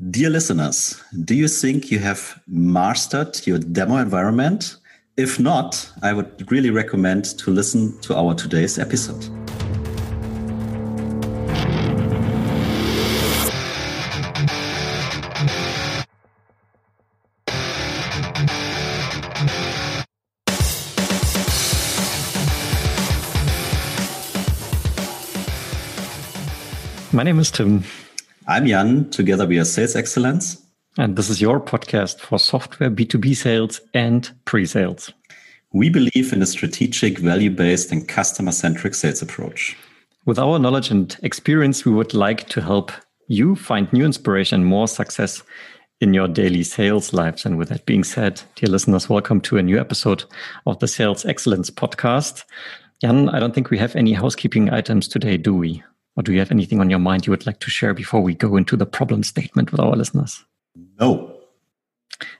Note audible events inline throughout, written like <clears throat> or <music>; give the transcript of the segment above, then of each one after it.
Dear listeners, do you think you have mastered your demo environment? If not, I would really recommend to listen to our today's episode. My name is Tim. I'm Jan. Together we are Sales Excellence. And this is your podcast for software B2B sales and pre sales. We believe in a strategic, value based, and customer centric sales approach. With our knowledge and experience, we would like to help you find new inspiration and more success in your daily sales lives. And with that being said, dear listeners, welcome to a new episode of the Sales Excellence podcast. Jan, I don't think we have any housekeeping items today, do we? Or do you have anything on your mind you would like to share before we go into the problem statement with our listeners? No.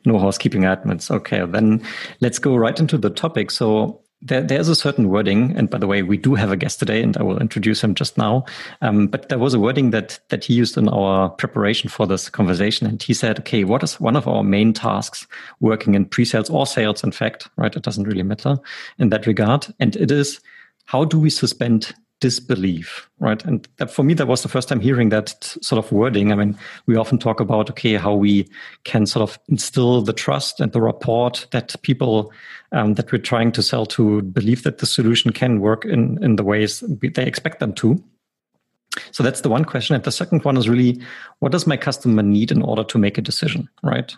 No housekeeping items. Okay, then let's go right into the topic. So there, there's a certain wording, and by the way, we do have a guest today, and I will introduce him just now. Um, but there was a wording that that he used in our preparation for this conversation, and he said, "Okay, what is one of our main tasks working in pre-sales or sales? In fact, right? It doesn't really matter in that regard, and it is." How do we suspend disbelief, right? And that, for me, that was the first time hearing that sort of wording. I mean, we often talk about, okay, how we can sort of instill the trust and the rapport that people um, that we're trying to sell to believe that the solution can work in, in the ways they expect them to. So that's the one question. And the second one is really, what does my customer need in order to make a decision, right?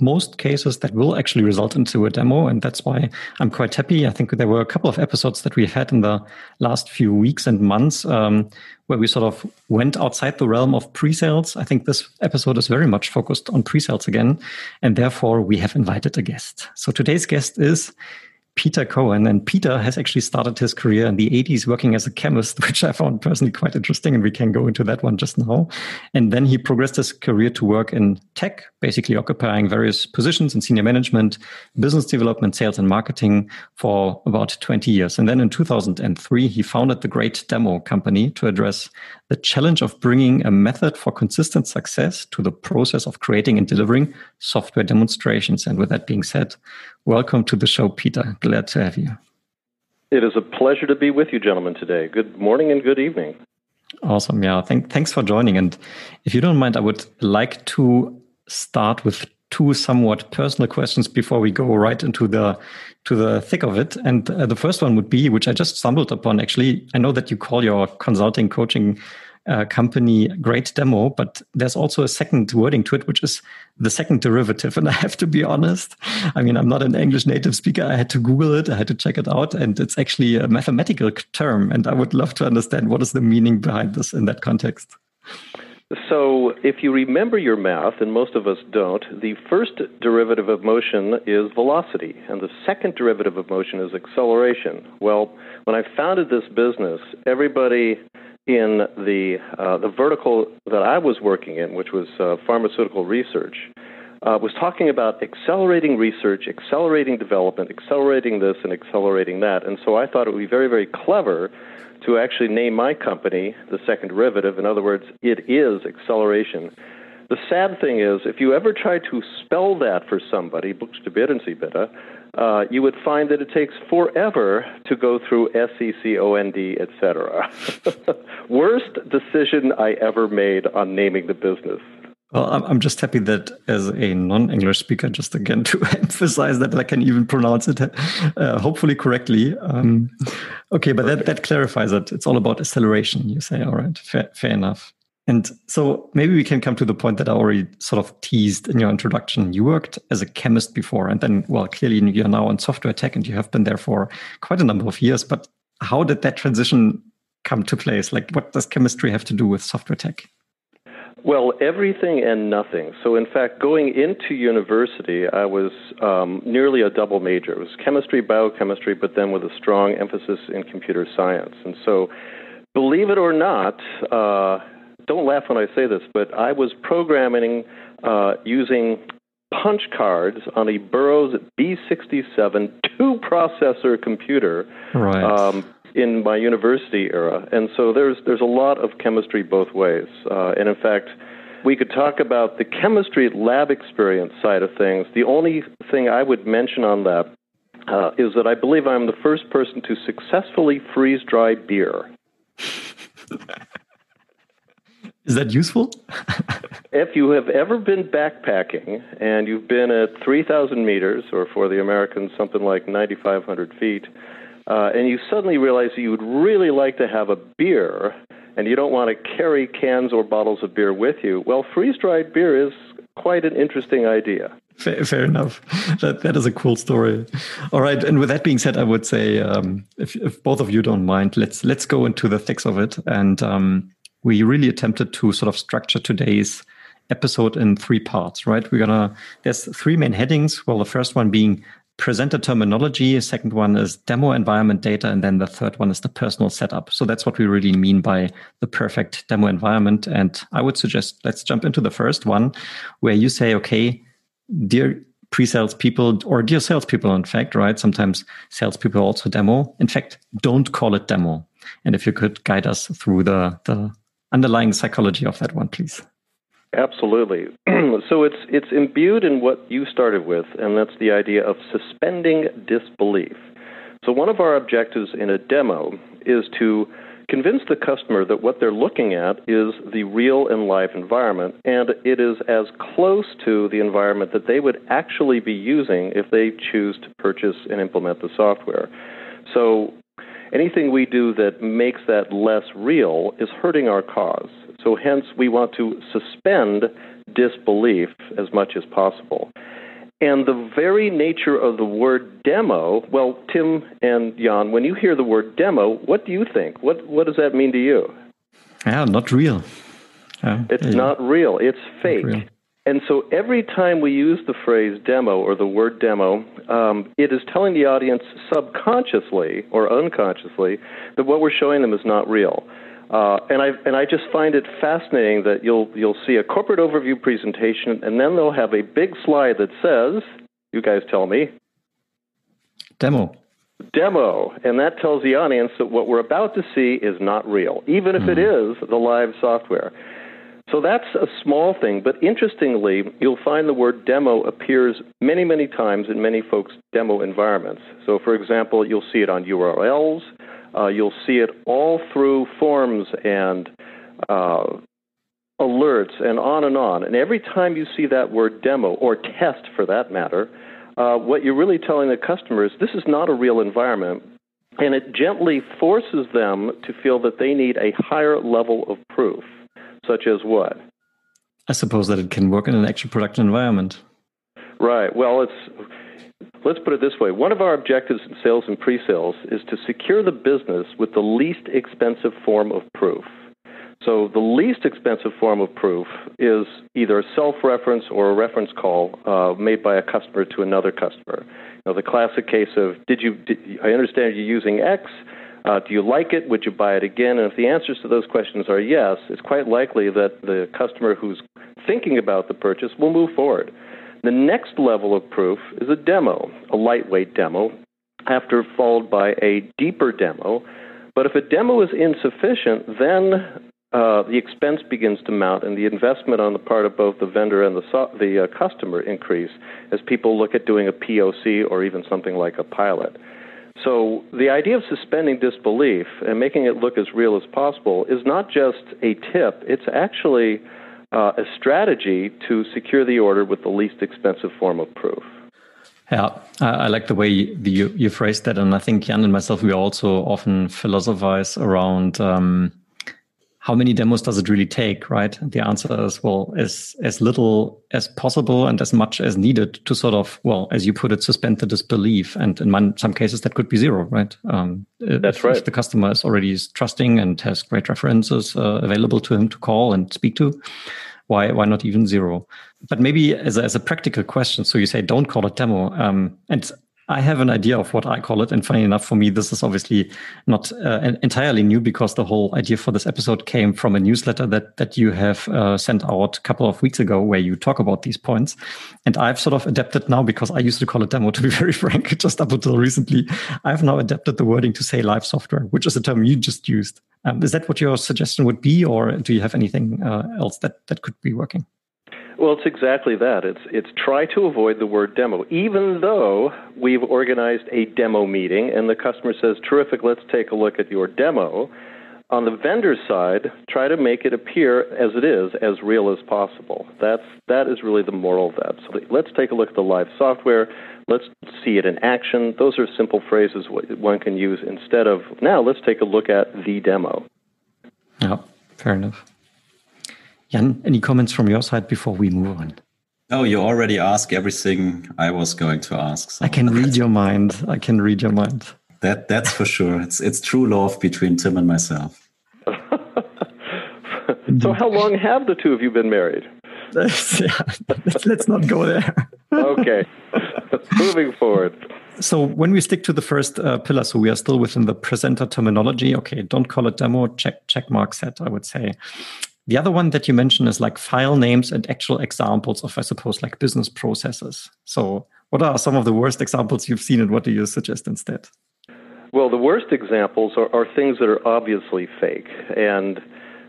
Most cases that will actually result into a demo. And that's why I'm quite happy. I think there were a couple of episodes that we had in the last few weeks and months um, where we sort of went outside the realm of pre-sales. I think this episode is very much focused on pre-sales again. And therefore we have invited a guest. So today's guest is Peter Cohan. And Peter has actually started his career in the 80s working as a chemist, <laughs> which I found personally quite interesting. And we can go into that one just now. And then he progressed his career to work in tech, basically occupying various positions in senior management, business development, sales, and marketing for about 20 years. And then in 2003, he founded the Great Demo Company to address the challenge of bringing a method for consistent success to the process of creating and delivering software demonstrations. And with that being said, welcome to the show, Peter. Glad to have you. It is a pleasure to be with you, gentlemen, today. Good morning and good evening. Awesome. Yeah. Thank, thanks for joining. And if you don't mind, I would like to start with two somewhat personal questions before we go right into the to the thick of it. And uh, the first one would be, which I just stumbled upon. Actually, I know that you call your consulting coaching uh, company great demo, but there's also a second wording to it, which is the second derivative. And <laughs> I have to be honest, I mean, I'm not an English native speaker. I had to Google it, I had to check it out, and it's actually a mathematical term. And I would love to understand what is the meaning behind this in that context. So, if you remember your math, and most of us don't, the first derivative of motion is velocity, and the second derivative of motion is acceleration. Well, when I founded this business, everybody in the uh, the vertical that I was working in, which was uh, pharmaceutical research, uh, was talking about accelerating research, accelerating development, accelerating this and accelerating that. And so I thought it would be very, very clever to actually name my company the second derivative. In other words, it is acceleration. The sad thing is, if you ever try to spell that for somebody, bitte, uh, you would find that it takes forever to go through S E C O N D, etc. <laughs> Worst decision I ever made on naming the business. Well, I'm just happy that as a non-English speaker, just again to <laughs> emphasize that I can even pronounce it, uh, hopefully correctly. Um, okay, but that, that clarifies it. It's all about acceleration. You say, all right, fair, fair enough. And so maybe we can come to the point that I already sort of teased in your introduction. You worked as a chemist before, and then, well, clearly you're now in software tech and you have been there for quite a number of years. But how did that transition come to place? Like, what does chemistry have to do with software tech? Well, everything and nothing. So, in fact, going into university, I was um, nearly a double major. It was chemistry, biochemistry, but then with a strong emphasis in computer science. And so, believe it or not, uh, don't laugh when I say this, but I was programming uh, using punch cards on a Burroughs B67 two processor computer right. um, in my university era. And so there's, there's a lot of chemistry both ways. Uh, and in fact, we could talk about the chemistry lab experience side of things. The only thing I would mention on that uh, is that I believe I'm the first person to successfully freeze dry beer. <laughs> Is that useful? <laughs> if you have ever been backpacking and you've been at 3,000 meters, or for the Americans, something like 9,500 feet, uh, and you suddenly realize that you would really like to have a beer, and you don't want to carry cans or bottles of beer with you, well, freeze dried beer is quite an interesting idea. Fair, fair, enough. <laughs> That that is a cool story. All right, and with that being said, I would say um, if, if both of you don't mind, let's let's go into the thicks of it. And um, we really attempted to sort of structure today's episode in three parts. Right? We're gonna there's three main headings. Well, the first one being presenter terminology. Second one is demo environment data. And then the third one is the personal setup. So that's what we really mean by the perfect demo environment. And I would suggest let's jump into the first one where you say, okay, dear pre-sales people or dear salespeople, in fact, right? Sometimes salespeople also demo. In fact, don't call it demo. And if you could guide us through the, the underlying psychology of that one, please. Absolutely. <clears throat> so it's it's imbued in what you started with, and that's the idea of suspending disbelief. So one of our objectives in a demo is to convince the customer that what they're looking at is the real and live environment, and it is as close to the environment that they would actually be using if they choose to purchase and implement the software. So anything we do that makes that less real is hurting our cause. So, hence, we want to suspend disbelief as much as possible. And the very nature of the word demo, well, Tim and Jan, when you hear the word demo, what do you think? What, what does that mean to you? Yeah, not real. it's yeah. not real, it's fake. Real. And so every time we use the phrase demo or the word demo, um, it is telling the audience subconsciously or unconsciously that what we're showing them is not real. Uh, and I and I just find it fascinating that you'll you'll see a corporate overview presentation, and then they'll have a big slide that says, "You guys tell me." Demo. Demo, and that tells the audience that what we're about to see is not real, even if mm. it is the live software. So that's a small thing, but interestingly, you'll find the word demo appears many, many times in many folks' demo environments. So, for example, you'll see it on URLs. Uh, you'll see it all through forms and uh, alerts and on and on. And every time you see that word demo or test for that matter, uh, what you're really telling the customer is this is not a real environment. And it gently forces them to feel that they need a higher level of proof, such as what? I suppose that it can work in an actual production environment. Right. Well, it's let's put it this way one of our objectives in sales and pre sales is to secure the business with the least expensive form of proof. So, the least expensive form of proof is either a self reference or a reference call uh, made by a customer to another customer. You know, the classic case of, did you, did, I understand you're using X. Uh, do you like it? Would you buy it again? And if the answers to those questions are yes, it's quite likely that the customer who's thinking about the purchase will move forward. The next level of proof is a demo, a lightweight demo, after followed by a deeper demo. But if a demo is insufficient, then uh, the expense begins to mount, and the investment on the part of both the vendor and the, so- the uh, customer increase as people look at doing a POC or even something like a pilot. So the idea of suspending disbelief and making it look as real as possible is not just a tip; it's actually uh, a strategy to secure the order with the least expensive form of proof. Yeah, I like the way you, you phrased that. And I think Jan and myself, we also often philosophize around um, how many demos does it really take, right? The answer is, well, as, as little as possible and as much as needed to sort of, well, as you put it, suspend the disbelief. And in some cases, that could be zero, right? Um, That's if, right. If the customer is already trusting and has great references uh, available to him to call and speak to, why why not even zero? But maybe as a, as a practical question, so you say don't call it demo, um, and I have an idea of what I call it. And funny enough, for me, this is obviously not uh, entirely new because the whole idea for this episode came from a newsletter that that you have uh, sent out a couple of weeks ago, where you talk about these points. And I've sort of adapted now because I used to call it demo. <laughs> To be very frank, just up until recently, I've now adapted the wording to say live software, which is a term you just used. Um, is that what your suggestion would be, or do you have anything uh, else that that could be working? Well, it's exactly that. It's it's try to avoid the word demo, even though we've organized a demo meeting and the customer says, "Terrific, let's take a look at your demo." On the vendor side, try to make it appear as it is, as real as possible. That's that is really the moral of that. So let's take a look at the live software. Let's see it in action. Those are simple phrases one can use instead of now. Let's take a look at the demo. Yeah, fair enough. Jan, any comments from your side before we move on? No, you already asked everything I was going to ask. So I can <laughs> read your mind. I can read your mind. That that's for sure. It's it's true love between Tim and myself. <laughs> so, how long have the two of you been married? <laughs> let's, let's not go there. okay, moving forward. So when we stick to the first uh, pillar, so we are still within the presenter terminology. Okay, don't call it demo. Check check mark set. I would say. The other one that you mentioned is like file names and actual examples of, I suppose, like business processes. So, what are some of the worst examples you've seen, and what do you suggest instead? Well, the worst examples are, are things that are obviously fake. And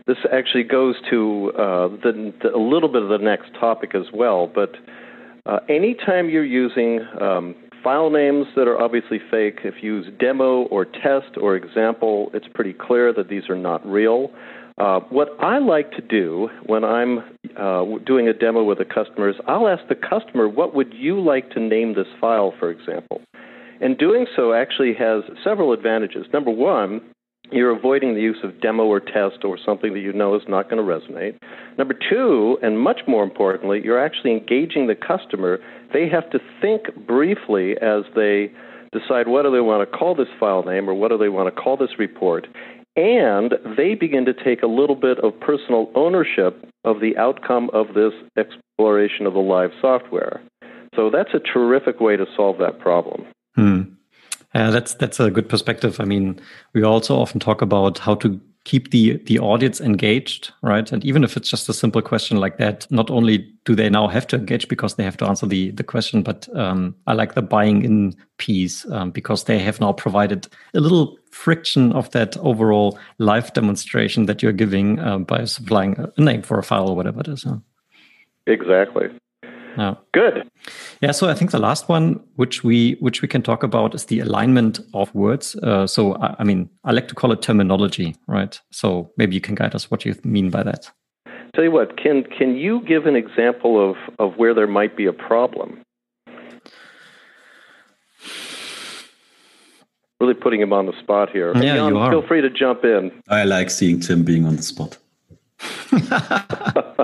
this actually goes to uh, the, the, a little bit of the next topic as well. But uh, anytime you're using um, file names that are obviously fake, if you use demo or test or example, it's pretty clear that these are not real. Uh, what I like to do when I'm uh, doing a demo with a customer is I'll ask the customer, what would you like to name this file, for example? And doing so actually has several advantages. Number one, you're avoiding the use of demo or test or something that you know is not going to resonate. Number two, and much more importantly, you're actually engaging the customer. They have to think briefly as they decide what do they want to call this file name or what do they want to call this report and they begin to take a little bit of personal ownership of the outcome of this exploration of the live software. So that's a terrific way to solve that problem. Hmm. Yeah, that's that's a good perspective. I mean, we also often talk about how to keep the the audience engaged, right? And even if it's just a simple question like that, not only do they now have to engage because they have to answer the the question, but um, I like the buying in piece um, because they have now provided a little friction of that overall live demonstration that you're giving uh, by supplying a name for a file or whatever it is. Huh? Exactly. Yeah. Good. Yeah. So I think the last one, which we which we can talk about, is the alignment of words. Uh, so I, I, mean, I like to call it terminology, right? So maybe you can guide us what you mean by that. Tell you what, can can you give an example of of where there might be a problem? Really putting him on the spot here. Yeah, Jan, you are. Feel free to jump in. I like seeing Tim being on the spot. <laughs>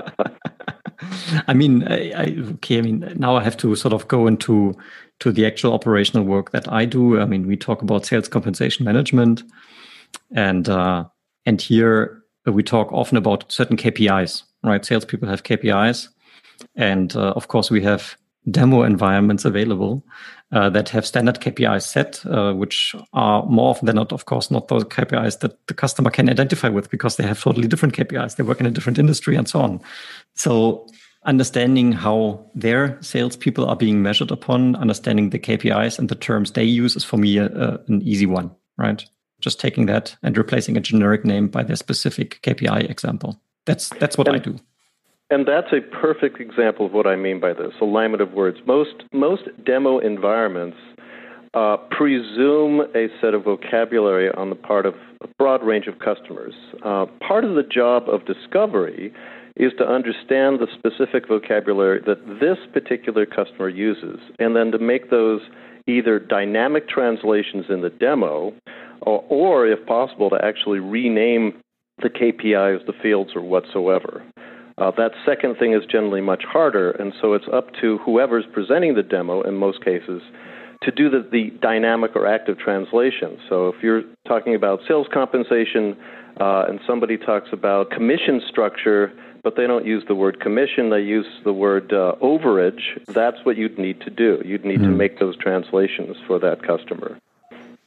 <laughs> I mean, I, I, okay. I mean, now I have to sort of go into to the actual operational work that I do. I mean, we talk about sales compensation management, and uh, and here we talk often about certain KPIs. Right, salespeople have KPIs, and uh, of course we have demo environments available uh, that have standard KPIs set, uh, which are more often than not, of course, not those KPIs that the customer can identify with because they have totally different KPIs. They work in a different industry and so on. So understanding how their salespeople are being measured upon, understanding the KPIs and the terms they use is for me a, a, an easy one, right? Just taking that and replacing a generic name by their specific KPI example. That's that's what and, I do. And that's a perfect example of what I mean by this alignment of words. Most most demo environments uh, presume a set of vocabulary on the part of a broad range of customers. Uh, part of the job of discovery is to understand the specific vocabulary that this particular customer uses, and then to make those either dynamic translations in the demo, or, or if possible, to actually rename the KPIs, the fields, or whatsoever. Uh, that second thing is generally much harder, and so it's up to whoever's presenting the demo in most cases to do the, the dynamic or active translation. So if you're talking about sales compensation uh, and somebody talks about commission structure, but they don't use the word commission. They use the word uh, overage. That's what you'd need to do. You'd need mm. to hmm. make those translations for that customer.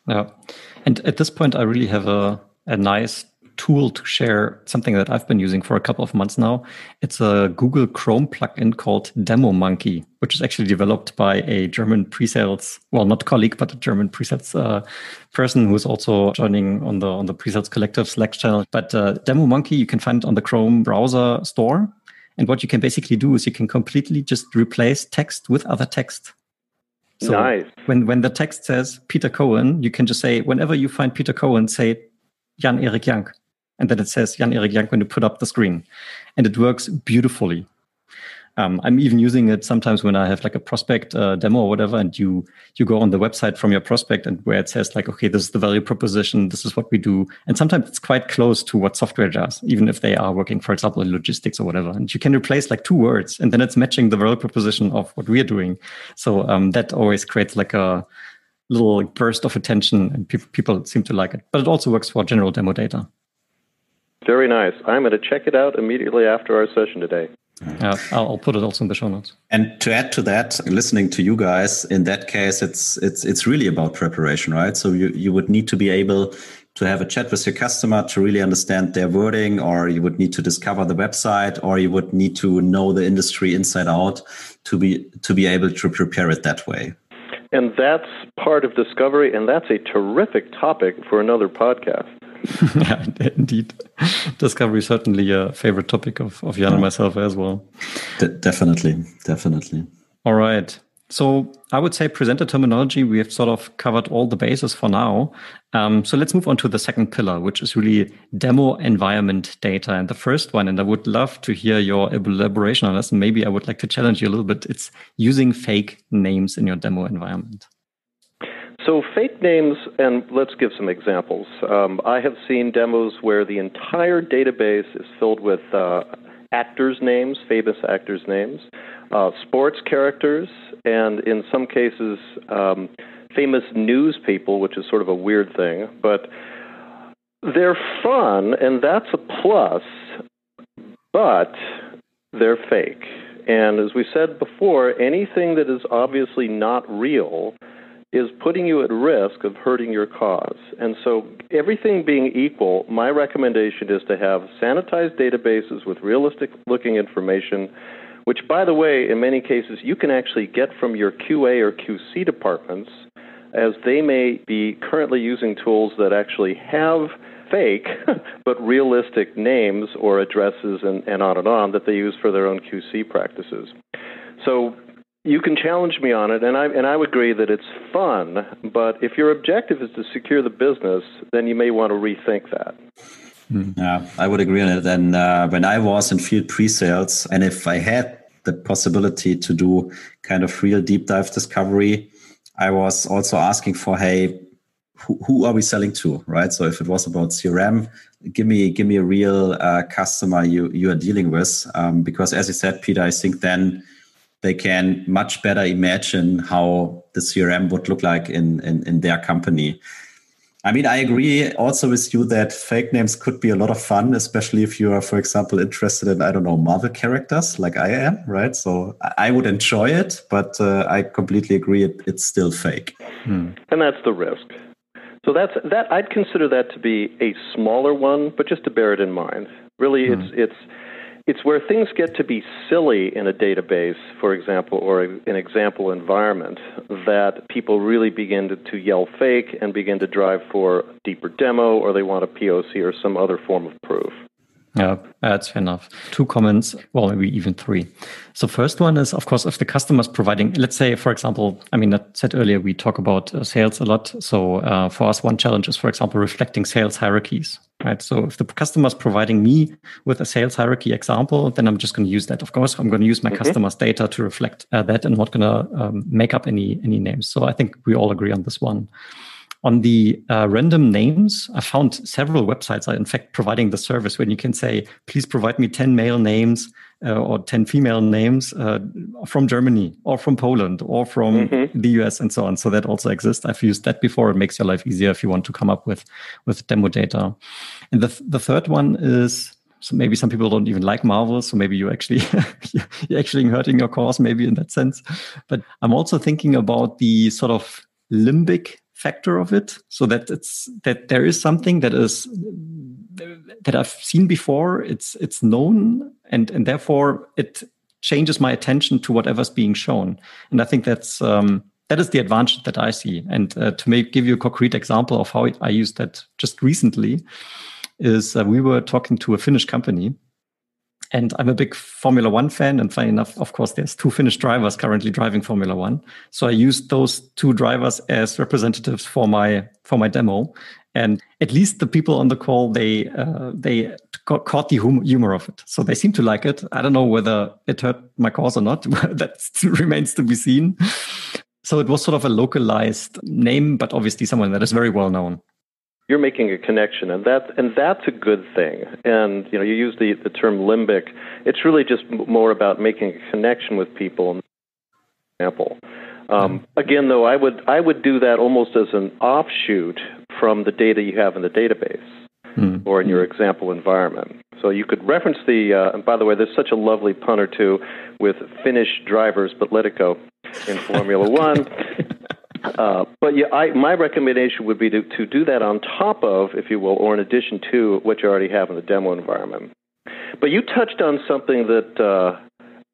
Yeah. And at this point, I really have a, a nice tool to share something that I've been using for a couple of months now. It's a Google Chrome plugin called Demo Monkey, which is actually developed by a German pre-sales, well, not colleague, but a German pre-sales uh, person who's also joining on the on the pre-sales collective Slack channel. But uh, Demo Monkey, you can find it on the Chrome browser store. And what you can basically do is you can completely just replace text with other text. So nice. when when the text says Peter Cohan, you can just say whenever you find Peter Cohan, say Jan Erik Jank and then it says Jan Erik Jank when you put up the screen, and it works beautifully. Um, I'm even using it sometimes when I have like a prospect uh, demo or whatever, and you you go on the website from your prospect and where it says like, okay, this is the value proposition, this is what we do, and sometimes it's quite close to what software does, even if they are working, for example, in logistics or whatever. And you can replace like two words, and then it's matching the value proposition of what we are doing. So um, that always creates like a little burst of attention, and pe- people seem to like it. But it also works for general demo data. Very nice. I'm going to check it out immediately after our session today. Yeah, I'll, I'll, put it also in the show notes. And to add to that, listening to you guys, in that case, it's it's it's really about preparation, right? So you you would need to be able to have a chat with your customer to really understand their wording, or you would need to discover the website, or you would need to know the industry inside out to be to be able to prepare it that way. And that's part of discovery, and that's a terrific topic for another podcast. <laughs> yeah, indeed. Discovery is certainly a favorite topic of, of Jan and myself as well. De definitely, definitely. All right. So I would say presenter terminology, we have sort of covered all the bases for now. Um, so let's move on to the second pillar, which is really demo environment data. And the first one, and I would love to hear your elaboration on this. Maybe I would like to challenge you a little bit. It's using fake names in your demo environment. So, fake names, and let's give some examples. Um, I have seen demos where the entire database is filled with uh, actors' names, famous actors' names, uh, sports characters, and in some cases, um, famous news people, which is sort of a weird thing. But they're fun, and that's a plus, but they're fake. And as we said before, anything that is obviously not real is putting you at risk of hurting your cause. And so, everything being equal, my recommendation is to have sanitized databases with realistic looking information, which, by the way, in many cases, you can actually get from your QA or QC departments, as they may be currently using tools that actually have fake <laughs> but realistic names or addresses and, and on and on that they use for their own QC practices. So you can challenge me on it, and I and I would agree that it's fun. But if your objective is to secure the business, then you may want to rethink that. Hmm. Yeah, I would agree on it. And uh, when I was in field pre-sales, and if I had the possibility to do kind of real deep dive discovery, I was also asking for, hey, who, who are we selling to, right? So if it was about CRM, give me give me a real uh, customer you you are dealing with, um, because as you said, Peter, I think then they can much better imagine how the CRM would look like in, in, in their company. I mean, I agree also with you that fake names could be a lot of fun, especially if you are, for example, interested in, I don't know, Marvel characters like I am, right? So I would enjoy it, but uh, I completely agree it, it's still fake. Hmm. And that's the risk. So that's that. I'd consider that to be a smaller one, but just to bear it in mind. Really, hmm. it's it's it's where things get to be silly in a database, for example, or an example environment, that people really begin to, to yell fake and begin to drive for deeper demo or they want a POC or some other form of proof. Yeah, that's fair enough. Two comments, well, maybe even three. So first one is, of course, if the customer is providing, let's say, for example, I mean, I said earlier, we talk about uh, sales a lot. So uh, for us, one challenge is, for example, reflecting sales hierarchies, right? So if the customer is providing me with a sales hierarchy example, then I'm just going to use that. Of course, I'm going to use my mm-hmm. customer's data to reflect uh, that and not going to um, make up any any names. So I think we all agree on this one. On the uh, random names, I found several websites are in fact providing the service when you can say, please provide me 10 male names uh, or 10 female names uh, from Germany or from Poland or from mm-hmm. the US and so on. So that also exists. I've used that before. It makes your life easier if you want to come up with, with demo data. And the, the third one is so maybe some people don't even like Marvel, so maybe you actually <laughs> you're actually hurting your cause, maybe in that sense. But I'm also thinking about the sort of limbic factor of it, so that it's that there is something that is that I've seen before. It's it's known, and and therefore it changes my attention to whatever's being shown. And I think that's um, that is the advantage that I see. And uh, to make give you a concrete example of how I used that just recently is uh, we were talking to a Finnish company. And I'm a big Formula One fan. And funny enough, of course, there's two Finnish drivers currently driving Formula One. So I used those two drivers as representatives for my for my demo. And at least the people on the call, they uh, they caught the hum- humor of it. So they seem to like it. I don't know whether it hurt my cause or not. <laughs> that remains to be seen. So it was sort of a localized name, but obviously someone that is very well known you're making a connection and that and that's a good thing. And you know you use the the term limbic. It's really just more about making a connection with people example. Um, again though i would i would do that almost as an offshoot from the data you have in the database mm. or in your example environment. So you could reference the uh, and by the way there's such a lovely pun or two with finnish drivers but let it go in formula one <laughs> Uh, but yeah, I, my recommendation would be to, to do that on top of, if you will, or in addition to what you already have in the demo environment. But you touched on something that uh,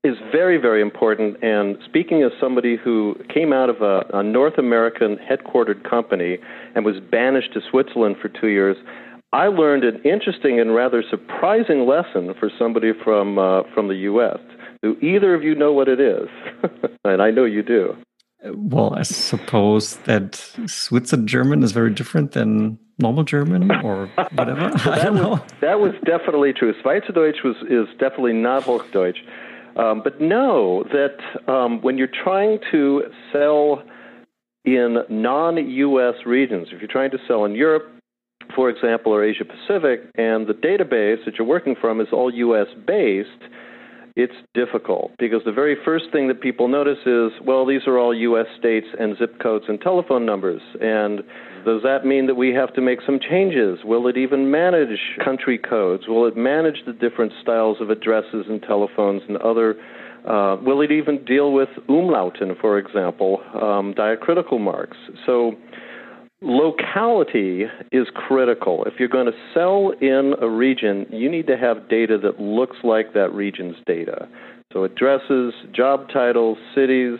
is very, very important. And speaking as somebody who came out of a, a North American headquartered company and was banished to Switzerland for two years, I learned an interesting and rather surprising lesson for somebody from uh, from the U.S. Do either of you know what it is? <laughs> and I know you do. Well, I suppose that Swiss German is very different than normal German or whatever. <laughs> that, was, that was definitely true. Schweizerdeutsch was is definitely not Hochdeutsch. Um, but know that um, when you're trying to sell in non-U.S. regions, if you're trying to sell in Europe, for example, or Asia Pacific, and the database that you're working from is all U.S. based it's difficult because the very first thing that people notice is, well, these are all U.S. states and zip codes and telephone numbers. And does that mean that we have to make some changes? Will it even manage country codes? Will it manage the different styles of addresses and telephones and other? Uh, will it even deal with umlauten, for example, um, diacritical marks? So locality is critical. If you're going to sell in a region, you need to have data that looks like that region's data. So addresses, job titles, cities,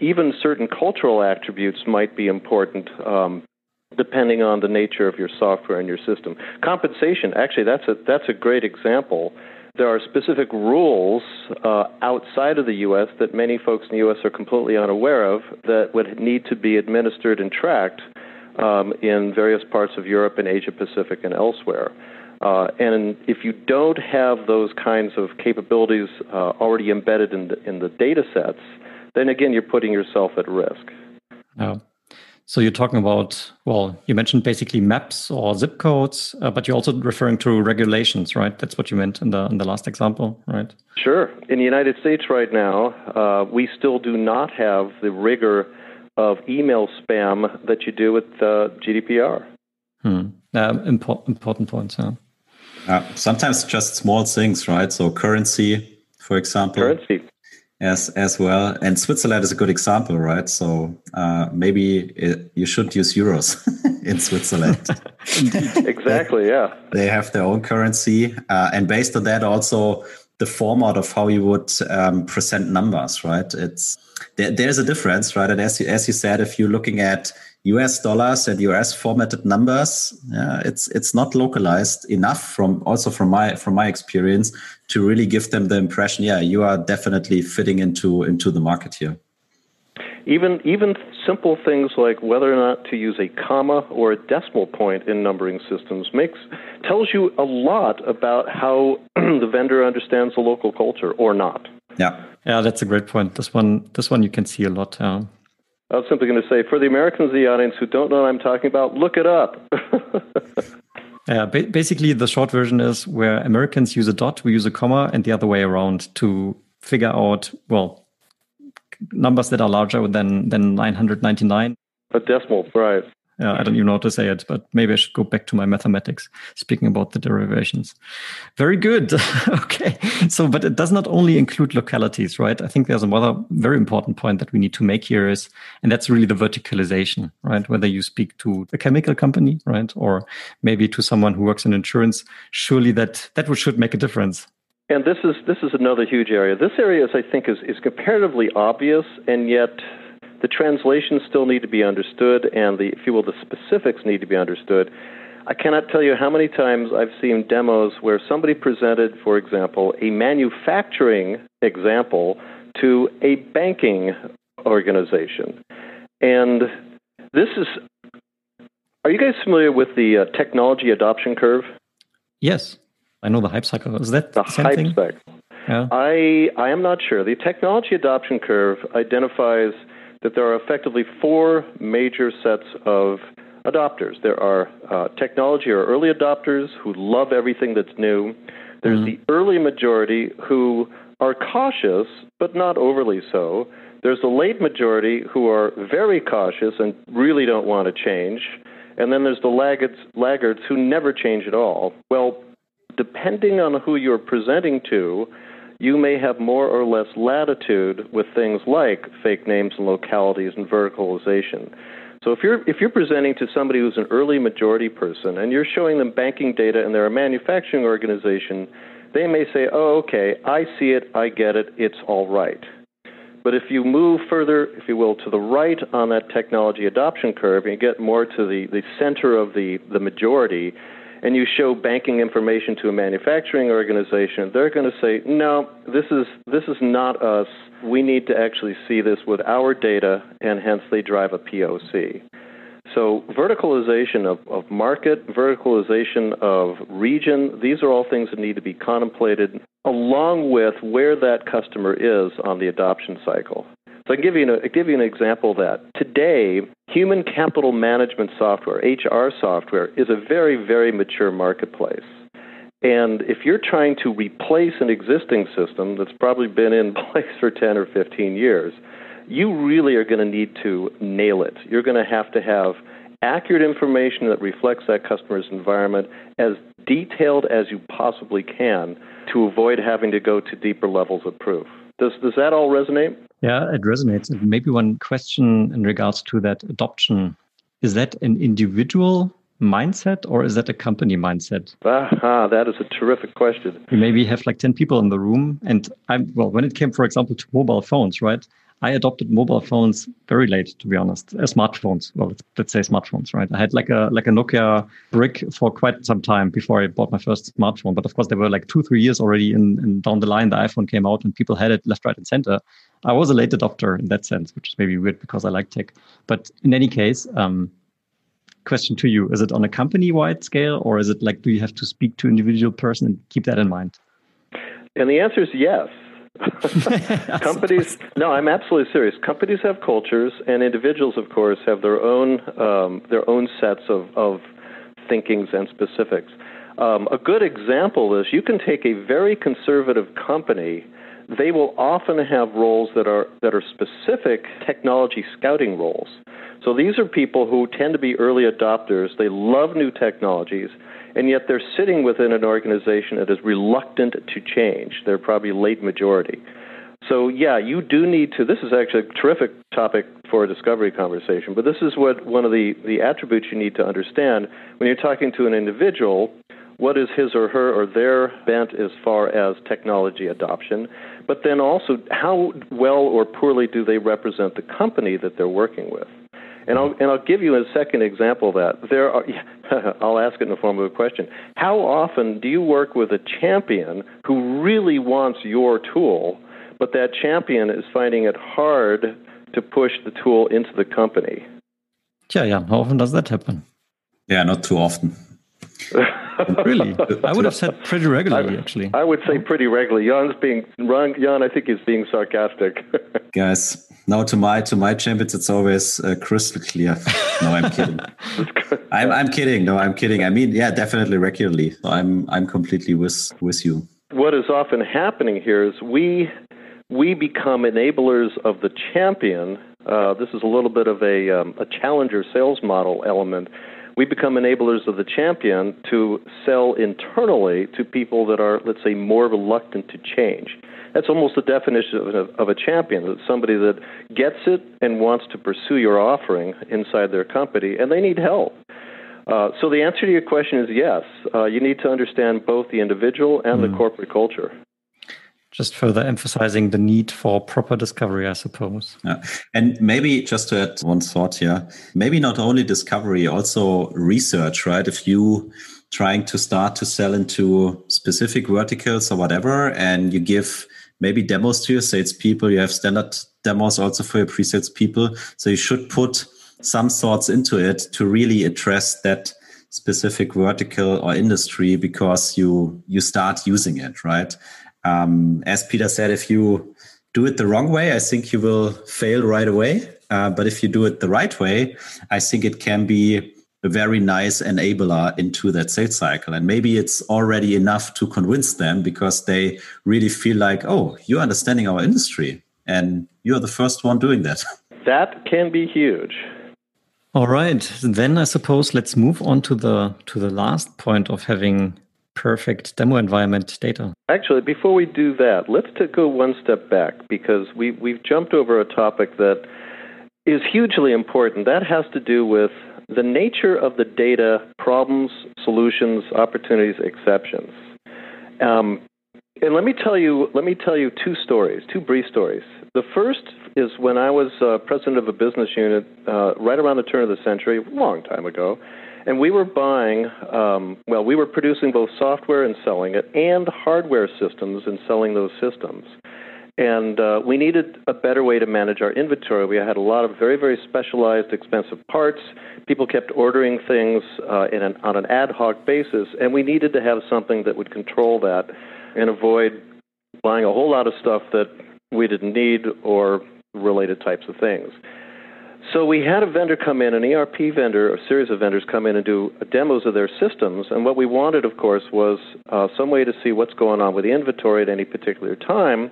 even certain cultural attributes might be important. Um, depending on the nature of your software and your system. Compensation, actually, that's a that's a great example. There are specific rules uh, outside of the U.S. that many folks in the U.S. are completely unaware of that would need to be administered and tracked um, in various parts of Europe and Asia Pacific and elsewhere. Uh, and if you don't have those kinds of capabilities uh, already embedded in the, in the data sets, then again, you're putting yourself at risk. Yeah. So you're talking about, well, you mentioned basically maps or zip codes, uh, but you're also referring to regulations, right? That's what you meant in the in the last example, right? Sure. In the United States right now, uh, we still do not have the rigor of email spam that you do with uh, GDPR. Hmm. Uh, important, important points. Yeah. Uh, sometimes just small things, right? So currency, for example. Currency. As as well, and Switzerland is a good example, right? So uh, maybe it, you should use euros <laughs> in Switzerland. <laughs> exactly. Yeah. They have their own currency, uh, and based on that, also the format of how you would um, present numbers, right? It's there, there's a difference, right? And as you, as you said, if you're looking at US dollars and US formatted numbers, yeah, it's it's not localized enough from also from my from my experience to really give them the impression, yeah, you are definitely fitting into into the market here. Even even simple things like whether or not to use a comma or a decimal point in numbering systems makes tells you a lot about how <clears throat> the vendor understands the local culture or not. Yeah. Yeah, that's a great point. This one this one you can see a lot. Yeah. I was simply going to say for the Americans in the audience who don't know what I'm talking about, look it up. <laughs> yeah, ba basically the short version is where Americans use a dot, we use a comma, and the other way around to figure out well numbers that are larger than than 999. A decimal, right? Uh, I don't even know how to say it, but maybe I should go back to my mathematics, speaking about the derivations. Very good. <laughs> okay. So, but it does not only include localities, right? I think there's another very important point that we need to make here is, and that's really the verticalization, right? Whether you speak to a chemical company, right? Or maybe to someone who works in insurance, surely that, that should make a difference. And this is this is another huge area. This area, is, I think, is, is comparatively obvious, and yet the translations still need to be understood, and the, if you will, the specifics need to be understood. I cannot tell you how many times I've seen demos where somebody presented, for example, a manufacturing example to a banking organization. And this is. Are you guys familiar with the uh, technology adoption curve? Yes, I know the hype cycle. Is that the, the same hype thing? cycle? Yeah. I I am not sure. The technology adoption curve identifies that there are effectively four major sets of adopters. There are uh, technology or early adopters who love everything that's new. There's mm-hmm. the early majority who are cautious, but not overly so. There's the late majority who are very cautious and really don't want to change. And then there's the laggards, laggards who never change at all. Well, depending on who you're presenting to, you may have more or less latitude with things like fake names and localities and verticalization. So if you're if you're presenting to somebody who's an early majority person and you're showing them banking data and they're a manufacturing organization, they may say, "Oh, okay, I see it, I get it, it's all right." But if you move further, if you will, to the right on that technology adoption curve and you get more to the, the center of the, the majority, and you show banking information to a manufacturing organization, they're going to say, "No, this is this is not us. We need to actually see this with our data," and hence they drive a POC. So verticalization of, of market, verticalization of region, these are all things that need to be contemplated along with where that customer is on the adoption cycle. So I give you an, give you an example of that. Today, human capital management software, HR software, is a very, very mature marketplace. And if you're trying to replace an existing system that's probably been in <laughs> place for 10 or 15 years, you really are going to need to nail it. You're going to have to have accurate information that reflects that customer's environment as detailed as you possibly can to avoid having to go to deeper levels of proof. Does, does that all resonate? Yeah, it resonates. And maybe one question in regards to that adoption is that an individual mindset or is that a company mindset? Ah, that is a terrific question. You maybe have like 10 people in the room. And I'm, well, when it came, for example, to mobile phones, right? I adopted mobile phones very late, to be honest. Uh, smartphones, well, let's, say smartphones, right? I had like a like a Nokia brick for quite some time before I bought my first smartphone. But of course, there were like two, three years already in, in down the line. The iPhone came out and people had it left, right, and center. I was a late adopter in that sense, which is maybe weird because I like tech. But in any case, um, question to you: Is it on a company-wide scale, or is it like do you have to speak to individual person and keep that in mind? And the answer is yes. <laughs> companies no i'm absolutely serious. Companies have cultures and individuals of course have their own um, their own sets of, of thinkings and specifics. Um, a good example is you can take a very conservative company they will often have roles that are that are specific technology scouting roles. So these are people who tend to be early adopters. They love new technologies and yet they're sitting within an organization that is reluctant to change. They're probably late majority. So, yeah, you do need to. This is actually a terrific topic for a discovery conversation, but this is what one of the, the attributes you need to understand when you're talking to an individual. What is his or her or their bent as far as technology adoption? But then also, how well or poorly do they represent the company that they're working with? And I'll and I'll give you a second example of that. There are <laughs> I'll ask it in the form of a question. How often do you work with a champion who really wants your tool, but that champion is finding it hard to push the tool into the company? Yeah, yeah. How often does that happen? Yeah, not too often. <laughs> really? <laughs> I would have said pretty regularly, I, actually. I would say pretty regularly. Jan's being wrong. Jan, I think, is being sarcastic. <laughs> Guys, now to my to my champions, it's always uh, crystal clear. No, I'm kidding. <laughs> I'm I'm kidding. No, I'm kidding. I mean, yeah, definitely regularly. So I'm I'm completely with with you. What is often happening here is we we become enablers of the champion Uh, this is a little bit of a, um, a challenger sales model element. We become enablers of the champion to sell internally to people that are, let's say, more reluctant to change. That's almost the definition of a, of a champion. It's somebody that gets it and wants to pursue your offering inside their company, and they need help. Uh, so the answer to your question is yes. Uh, you need to understand both the individual and mm. the hmm. corporate culture. Just further emphasizing the need for proper discovery, I suppose. Yeah. And maybe just to add one thought here, maybe not only discovery, also research, right? If you trying to start to sell into specific verticals or whatever, and you give maybe demos to your salespeople, you have standard demos also for your pre-sales people. So you should put some thoughts into it to really address that specific vertical or industry because you you start using it right um, as peter said if you do it the wrong way i think you will fail right away. Uh, but if you do it the right way i think it can be a very nice enabler into that sales cycle. And maybe it's already enough to convince them because they really feel like oh you're understanding our industry and you're the first one doing that. <laughs> That can be huge. All right. Then I suppose let's move on to the to the last point of having perfect demo environment data. Actually, before we do that, let's go one step back because we we've jumped over a topic that is hugely important. That has to do with the nature of the data, problems, solutions, opportunities, exceptions. Um, and let me tell you, let me tell you two stories, two brief stories. The first is when I was uh, president of a business unit uh, right around the turn of the century, a long time ago, and we were buying, um, well, we were producing both software and selling it, and hardware systems and selling those systems. And uh, we needed a better way to manage our inventory. We had a lot of very, very specialized, expensive parts. People kept ordering things uh, an, on an ad hoc basis, and we needed to have something that would control that and avoid buying a whole lot of stuff that we didn't need or related types of things. So we had a vendor come in, an ERP vendor, a series of vendors come in and do demos of their systems. And what we wanted, of course, was uh, some way to see what's going on with the inventory at any particular time.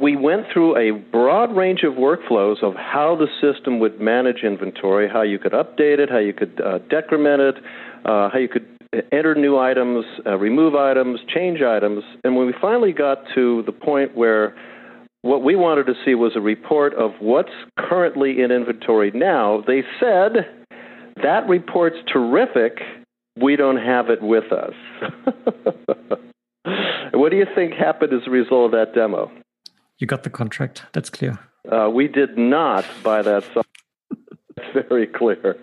We went through a broad range of workflows of how the system would manage inventory, how you could update it, how you could uh, decrement it, uh, how you could enter new items, uh, remove items, change items. And when we finally got to the point where what we wanted to see was a report of what's currently in inventory now. They said that report's terrific. We don't have it with us. <laughs> what do you think happened as a result of that demo? You got the contract. That's clear. Uh, we did not buy that <laughs> software. That's very clear.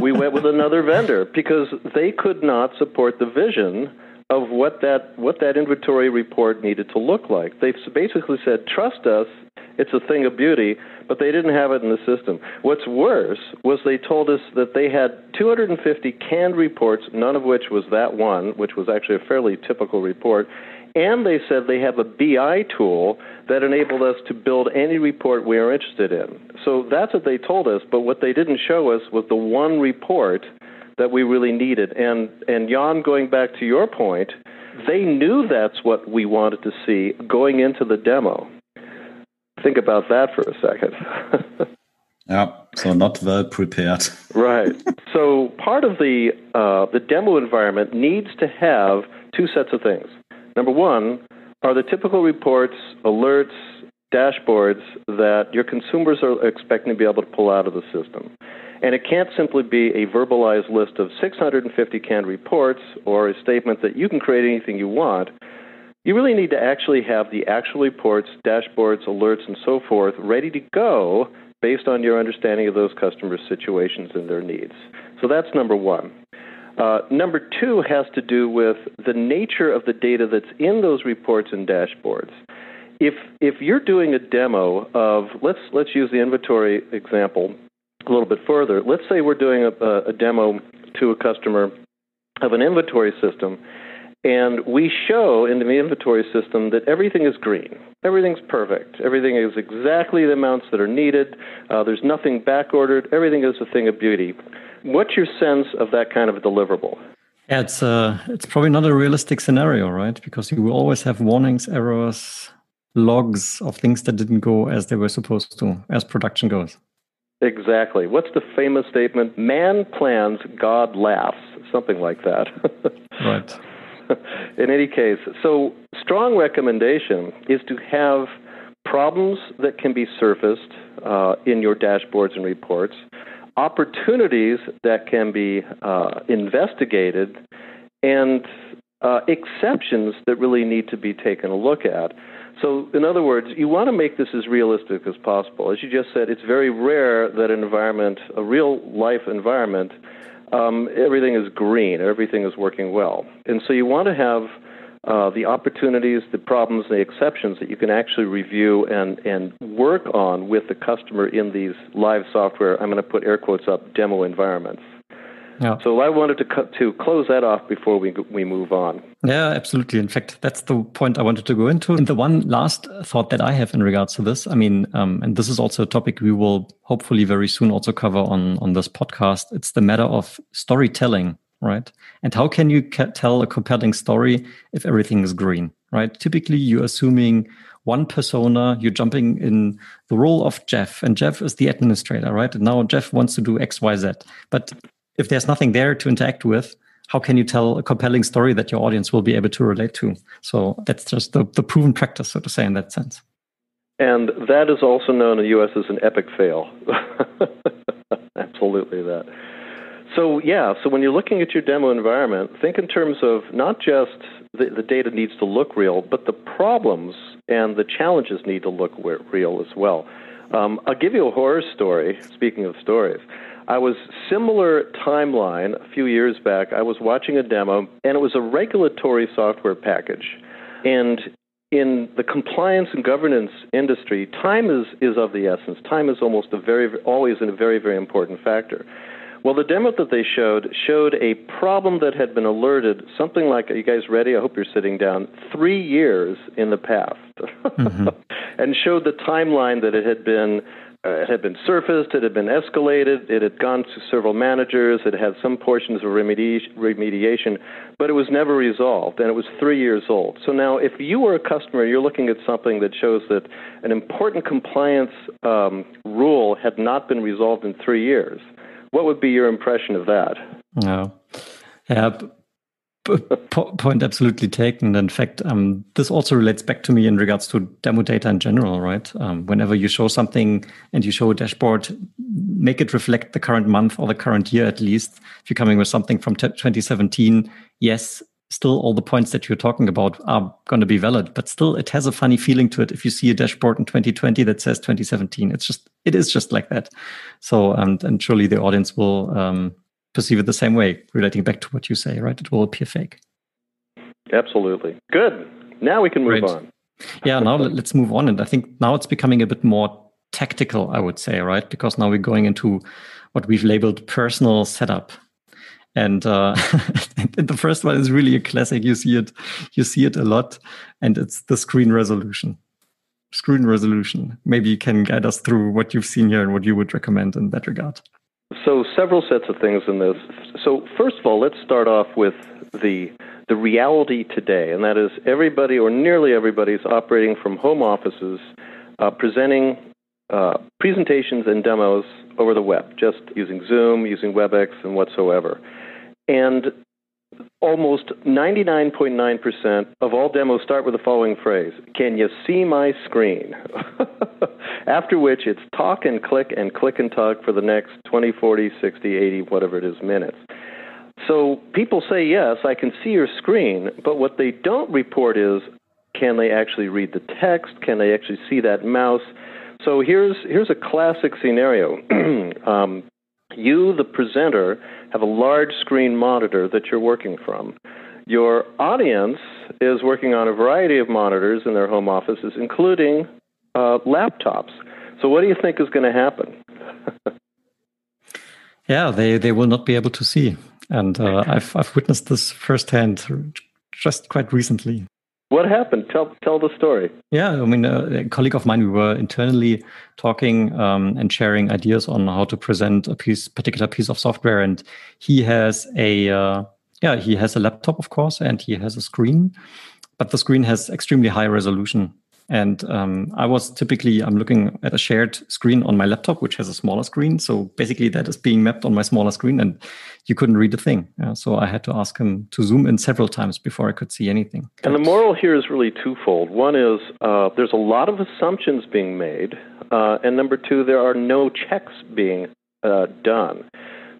We went with another vendor because they could not support the vision of what that what that inventory report needed to look like. They basically said, "Trust us, it's a thing of beauty," but they didn't have it in the system. What's worse was they told us that they had 250 canned reports, none of which was that one, which was actually a fairly typical report. And they said they have a BI tool that enabled us to build any report we are interested in. So that's what they told us, but what they didn't show us was the one report that we really needed. And and Jan, going back to your point, they knew that's what we wanted to see going into the demo. Think about that for a second. <laughs> yeah, so not well prepared. <laughs> right. So part of the uh, the demo environment needs to have two sets of things. Number one are the typical reports, alerts, dashboards that your consumers are expecting to be able to pull out of the system. And it can't simply be a verbalized list of 650 canned reports or a statement that you can create anything you want. You really need to actually have the actual reports, dashboards, alerts, and so forth ready to go based on your understanding of those customers' situations and their needs. So that's number one. Uh, number two has to do with the nature of the data that's in those reports and dashboards. If if you're doing a demo of let's let's use the inventory example a little bit further. Let's say we're doing a, a demo to a customer of an inventory system, and we show in the inventory system that everything is green. Everything's perfect. Everything is exactly the amounts that are needed. Uh, there's nothing back ordered. Everything is a thing of beauty. What's your sense of that kind of deliverable? Yeah, it's uh, it's probably not a realistic scenario, right? Because you will always have warnings, errors, logs of things that didn't go as they were supposed to, as production goes. Exactly. What's the famous statement? Man plans, God laughs. Something like that. <laughs> right. In any case, so strong recommendation is to have problems that can be surfaced uh, in your dashboards and reports, opportunities that can be uh, investigated, and uh, exceptions that really need to be taken a look at. So, in other words, you want to make this as realistic as possible. As you just said, it's very rare that an environment, a real life environment, um, everything is green, everything is working well. And so you want to have uh, the opportunities, the problems, the exceptions that you can actually review and, and work on with the customer in these live software, I'm going to put air quotes up, demo environments. Yeah. So I wanted to to close that off before we we move on. Yeah, absolutely. In fact, that's the point I wanted to go into. And the one last thought that I have in regards to this, I mean, um, and this is also a topic we will hopefully very soon also cover on on this podcast. It's the matter of storytelling, right? And how can you ca- tell a compelling story if everything is green, right? Typically, you're assuming one persona, you're jumping in the role of Jeff, and Jeff is the administrator, right? And now Jeff wants to do X, Y, Z. But if there's nothing there to interact with, how can you tell a compelling story that your audience will be able to relate to? So that's just the, the proven practice, so to say, in that sense. And that is also known in the U.S. as an epic fail. <laughs> Absolutely that. So, yeah, so when you're looking at your demo environment, think in terms of not just the, the data needs to look real, but the problems and the challenges need to look real as well. Um, I'll give you a horror story, speaking of stories. I was similar timeline a few years back. I was watching a demo, and it was a regulatory software package. And in the compliance and governance industry, time is, is of the essence. Time is almost a very, always a very, very important factor. Well, the demo that they showed showed a problem that had been alerted, something like, are you guys ready? I hope you're sitting down, three years in the past, mm-hmm. <laughs> and showed the timeline that it had been uh, it had been surfaced, it had been escalated, it had gone to several managers, it had some portions of remedi- remediation, but it was never resolved, and it was three years old. So now, if you were a customer, you're looking at something that shows that an important compliance um, rule had not been resolved in three years. What would be your impression of that? No. Yeah, point absolutely taken. In fact, um, this also relates back to me in regards to demo data in general, right? Um, whenever you show something and you show a dashboard, make it reflect the current month or the current year at least. If you're coming with something from 2017, yes, still all the points that you're talking about are going to be valid, but still it has a funny feeling to it. If you see a dashboard in 2020 that says 2017, it's just, it is just like that. So, and, and surely the audience will, um, perceive it the same way, relating back to what you say, right? It will appear fake. Absolutely. Good. Now we can move on. yeah, now let's move on. And I think now it's becoming a bit more tactical, I would say, right? Because now we're going into what we've labeled personal setup. And, uh, and <laughs> the first one is really a classic. You see it, you see it a lot, and it's the screen resolution. Screen resolution. Maybe you can guide us through what you've seen here and what you would recommend in that regard. So several sets of things in this. So first of all, let's start off with the the reality today, and that is everybody or nearly everybody is operating from home offices, uh, presenting uh, presentations and demos over the web, just using Zoom, using WebEx, and whatsoever. And almost 99.9% of all demos start with the following phrase Can you see my screen? <laughs> After which it's talk and click and click and talk for the next 20, 40, 60, 80, whatever it is minutes. So people say, Yes, I can see your screen, but what they don't report is can they actually read the text? Can they actually see that mouse? So here's, here's a classic scenario. <clears throat> um, you, the presenter, have a large screen monitor that you're working from. Your audience is working on a variety of monitors in their home offices, including uh, laptops. So, what do you think is going to happen? <laughs> yeah, they, they will not be able to see. And uh, I've, I've witnessed this firsthand just quite recently. What happened? Tell tell the story. Yeah, I mean, uh, a colleague of mine, we were internally talking um, and sharing ideas on how to present a piece, particular piece of software, and he has a uh, yeah, he has a laptop, of course, and he has a screen, but the screen has extremely high resolution, And um, I was typically I'm looking at a shared screen on my laptop, which has a smaller screen. So basically, that is being mapped on my smaller screen, and you couldn't read a thing. So I had to ask him to zoom in several times before I could see anything. And the moral here is really twofold. One is uh, there's a lot of assumptions being made, uh, and number two, there are no checks being uh, done.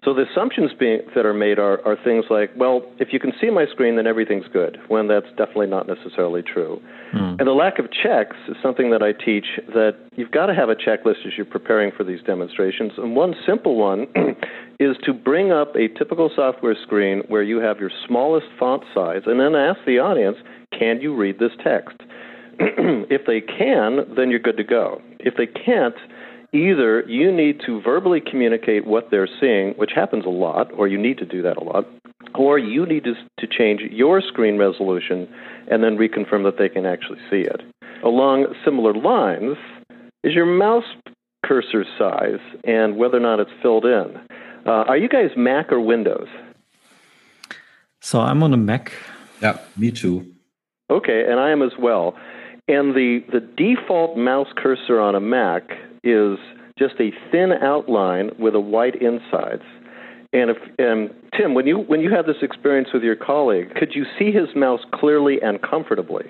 So the assumptions being, that are made are, are things like, well, if you can see my screen, then everything's good, when that's definitely not necessarily true. Mm. And the lack of checks is something that I teach that you've got to have a checklist as you're preparing for these demonstrations. And one simple one <clears throat> is to bring up a typical software screen where you have your smallest font size and then ask the audience, can you read this text? <clears throat> if they can, then you're good to go. If they can't, either you need to verbally communicate what they're seeing, which happens a lot, or you need to do that a lot, or you need to, to change your screen resolution and then reconfirm that they can actually see it. Along similar lines is your mouse cursor size and whether or not it's filled in. Uh, are you guys Mac or Windows? So I'm on a Mac. Yeah, me too. Okay, and I am as well. And the, the default mouse cursor on a Mac is just a thin outline with a white insides. And if and Tim, when you when you had this experience with your colleague, could you see his mouse clearly and comfortably?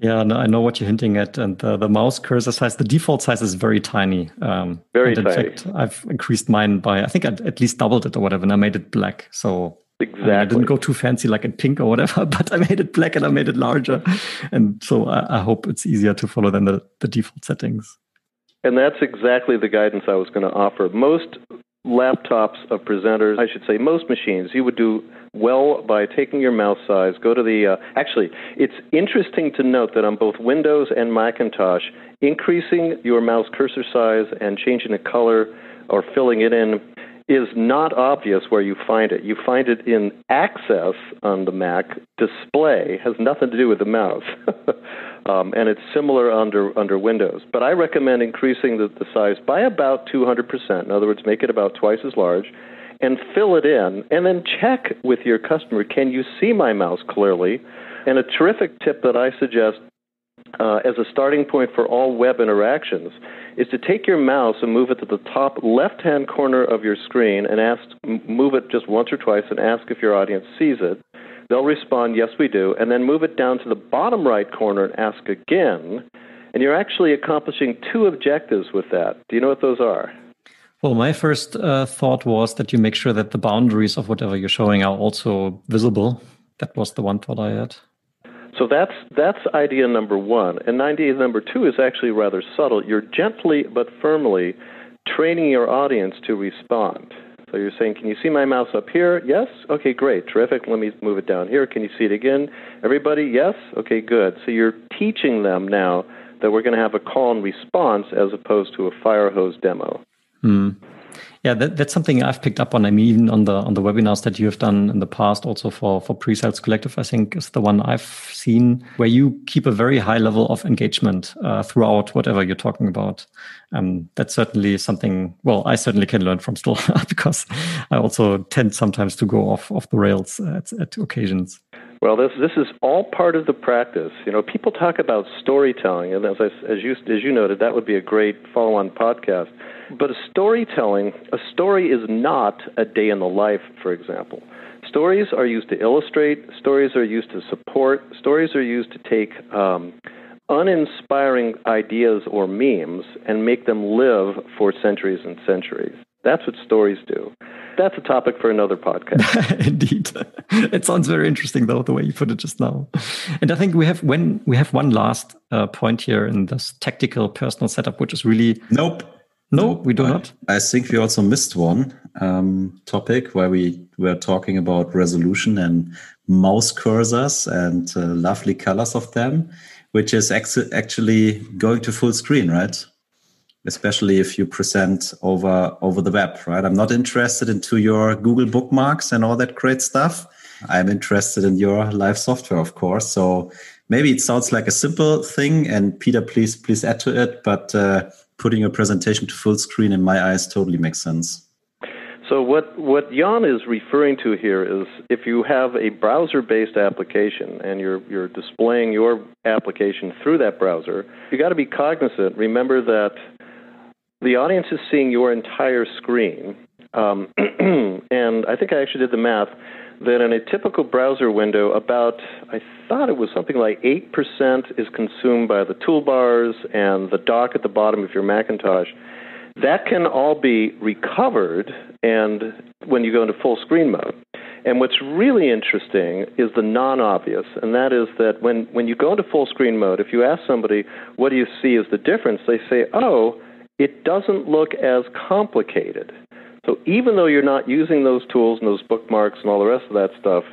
Yeah, no, I know what you're hinting at. And the, the mouse cursor size, the default size is very tiny. Um, very in tiny. fact, I've increased mine by, I think I at least doubled it or whatever, and I made it black. So Exactly. I, didn't go too fancy like in pink or whatever, <laughs> but I made it black and I made it larger. And so I, I hope it's easier to follow than the, the default settings. And that's exactly the guidance I was going to offer. Most laptops of presenters, I should say, most machines, you would do well by taking your mouse size, go to the. Uh, actually, it's interesting to note that on both Windows and Macintosh, increasing your mouse cursor size and changing the color or filling it in is not obvious where you find it. You find it in access on the Mac. Display has nothing to do with the mouse. <laughs> um, and it's similar under, under Windows. But I recommend increasing the, the size by about 200%. In other words, make it about twice as large and fill it in. And then check with your customer can you see my mouse clearly? And a terrific tip that I suggest uh, as a starting point for all web interactions is to take your mouse and move it to the top left hand corner of your screen and ask, move it just once or twice and ask if your audience sees it. They'll respond, yes, we do. And then move it down to the bottom right corner and ask again. And you're actually accomplishing two objectives with that. Do you know what those are? Well, my first uh, thought was that you make sure that the boundaries of whatever you're showing are also visible. That was the one thought I had. So that's that's idea number one, and idea number two is actually rather subtle. You're gently but firmly training your audience to respond. So you're saying, "Can you see my mouse up here? Yes. Okay, great, terrific. Let me move it down here. Can you see it again? Everybody, yes. Okay, good. So you're teaching them now that we're going to have a call and response as opposed to a fire hose demo. Hmm. Yeah, that, that's something I've picked up on. I mean, even on the on the webinars that you have done in the past, also for for Pre-Sales Collective, I think is the one I've seen where you keep a very high level of engagement uh, throughout whatever you're talking about. Um, that's certainly something. Well, I certainly can learn from still <laughs> because I also tend sometimes to go off off the rails at, at occasions. Well, this this is all part of the practice. You know, people talk about storytelling, and as I, as you as you noted, that would be a great follow-on podcast. But a storytelling, a story is not a day in the life, for example. Stories are used to illustrate, stories are used to support, stories are used to take um, uninspiring ideas or memes and make them live for centuries and centuries. That's what stories do. That's a topic for another podcast. <laughs> Indeed, it sounds very interesting, though, the way you put it just now. And I think we have when we have one last uh, point here in this tactical personal setup, which is really nope. No, we do I, not. I think we also missed one um, topic where we were talking about resolution and mouse cursors and uh, lovely colors of them, which is actually going to full screen, right? Especially if you present over over the web, right? I'm not interested into your Google bookmarks and all that great stuff. I'm interested in your live software, of course. So maybe it sounds like a simple thing, and Peter, please please add to it, but. Uh, putting your presentation to full screen in my eyes totally makes sense. So what what Jan is referring to here is if you have a browser-based application and you're you're displaying your application through that browser, you got to be cognizant. Remember that the audience is seeing your entire screen, um, <clears throat> and I think I actually did the math that in a typical browser window, about I thought it was something like eight percent is consumed by the toolbars and the dock at the bottom of your Macintosh that can all be recovered and when you go into full screen mode. And what's really interesting is the non-obvious, and that is that when, when you go into full screen mode, if you ask somebody, what do you see as the difference, they say, oh, it doesn't look as complicated. So even though you're not using those tools and those bookmarks and all the rest of that stuff,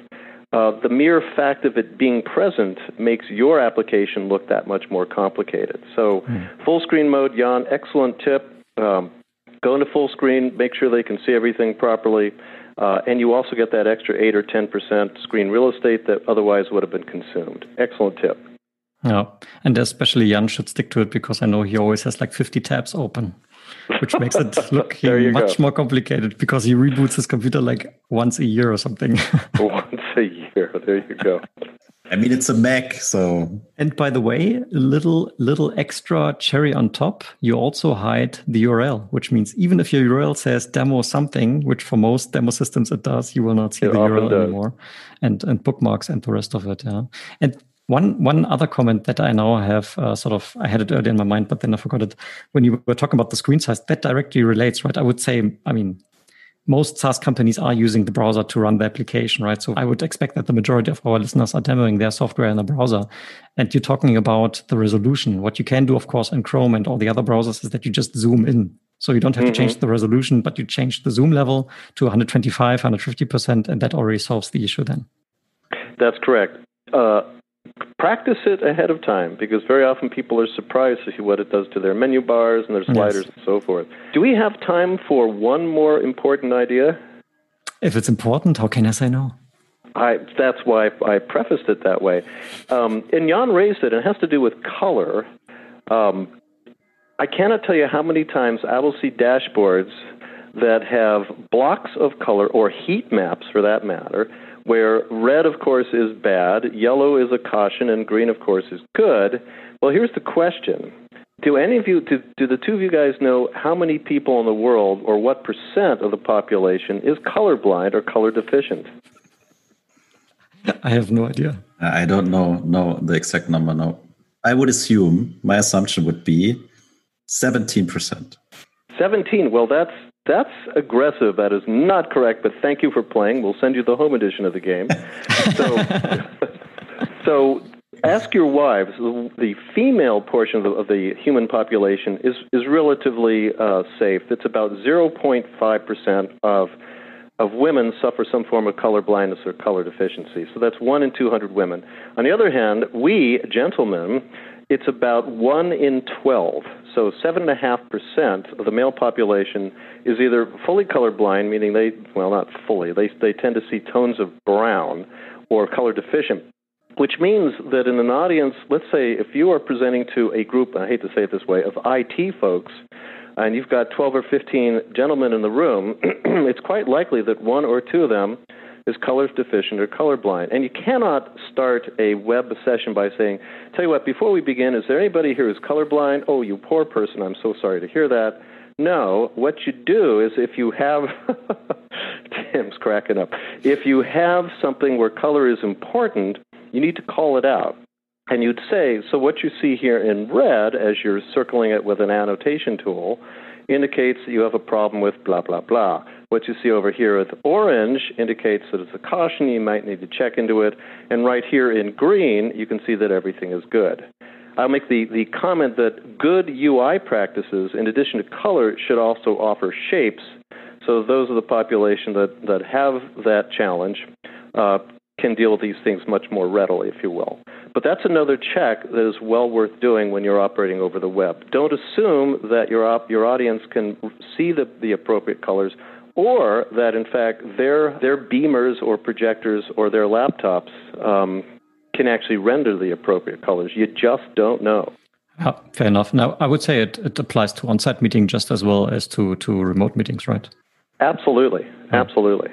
uh, the mere fact of it being present makes your application look that much more complicated. So, mm. full screen mode, Jan, excellent tip. Um, go into full screen, make sure they can see everything properly, uh, and you also get that extra 8 or 10% screen real estate that otherwise would have been consumed. Excellent tip. Yeah, and especially Jan should stick to it because I know he always has like 50 tabs open, which makes it <laughs> look much go. more complicated because he reboots his computer like once a year or something. <laughs> once a year, there you go. I mean, it's a Mac, so. And by the way, a little little extra cherry on top. You also hide the URL, which means even if your URL says demo something, which for most demo systems it does, you will not see it the URL does. anymore, and and bookmarks and the rest of it. Yeah. And one one other comment that I now have uh, sort of I had it earlier in my mind, but then I forgot it. When you were talking about the screen size, that directly relates, right? I would say, I mean, most SaaS companies are using the browser to run the application, right? So I would expect that the majority of our listeners are demoing their software in a browser. And you're talking about the resolution. What you can do, of course, in Chrome and all the other browsers is that you just zoom in. So you don't have mm-hmm. to change mm-hmm. the resolution, but you change the zoom level to 125, 150%, and that already solves the issue then. That's correct. Uh, practice it ahead of time because very often people are surprised to see what it does to their menu bars and their sliders yes. and so forth. Do we have time for one more important idea? If it's important, how can I say no? I, that's why I prefaced it that way. Um, and Jan raised it, and it has to do with color. Um, I cannot tell you how many times I will see dashboards that have blocks of color or heat maps, for that matter, where red, of course, is bad, yellow is a caution, and green, of course, is good. Well, here's the question. Do any of you, do, do the two of you guys know how many people in the world, or what percent of the population, is colorblind or color deficient? I have no idea. I don't know, know the exact number. No, I would assume my assumption would be seventeen percent. Seventeen. Well, that's that's aggressive. That is not correct, but thank you for playing. We'll send you the home edition of the game. so, <laughs> so ask your wives. The female portion of the, of the human population is, is relatively uh, safe. It's about 0.5% of of women suffer some form of color blindness or color deficiency. So that's one in 200 women. On the other hand, we, gentlemen, it's about 1 in 12. So 7.5% of the male population is either fully colorblind, meaning they, well, not fully, they, they tend to see tones of brown, or color deficient, which means that in an audience, let's say if you are presenting to a group, I hate to say it this way, of IT folks, and you've got 12 or 15 gentlemen in the room, <clears throat> it's quite likely that one or two of them is color deficient or colorblind. And you cannot start a web session by saying, Tell you what, before we begin, is there anybody here who's colorblind? Oh, you poor person, I'm so sorry to hear that. No, what you do is if you have, <laughs> Tim's cracking up, if you have something where color is important, you need to call it out. And you'd say, so what you see here in red as you're circling it with an annotation tool indicates that you have a problem with blah, blah, blah. What you see over here with orange indicates that it's a caution. You might need to check into it. And right here in green, you can see that everything is good. I'll make the, the comment that good UI practices, in addition to color, should also offer shapes. So those of the population that, that have that challenge uh, can deal with these things much more readily, if you will. But that's another check that is well worth doing when you're operating over the web. Don't assume that your, op- your audience can see the, the appropriate colors or that, in fact, their, their beamers or projectors or their laptops um, can actually render the appropriate colors. You just don't know. Yeah, fair enough. Now, I would say it, it applies to on site meeting just as well as to, to remote meetings, right? Absolutely, absolutely.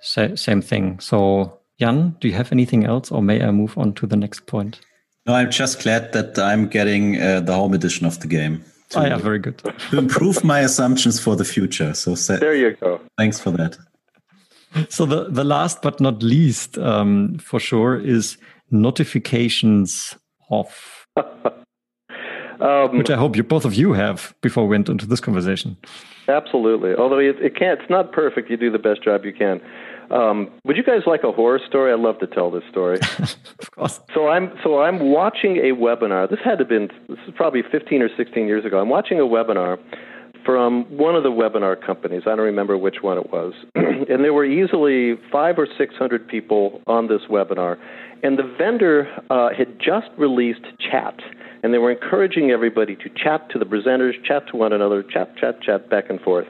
same thing. So, Jan, do you have anything else, or may I move on to the next point? No, I'm just glad that I'm getting uh, the home edition of the game. To, oh, yeah, very good. to improve my assumptions for the future. So there you go. Thanks for that. So the the last but not least, um, for sure, is notifications off. <laughs> um, Which I hope you both of you have before we went into this conversation. Absolutely. Although it, it can't, it's not perfect. You do the best job you can. Um, would you guys like a horror story? I'd love to tell this story. <laughs> of course. So I'm so I'm watching a webinar. This had to have been this is probably 15 or 16 years ago. I'm watching a webinar from one of the webinar companies. I don't remember which one it was, <clears throat> and there were easily five or six hundred people on this webinar, and the vendor uh, had just released chat and they were encouraging everybody to chat to the presenters, chat to one another, chat, chat, chat back and forth.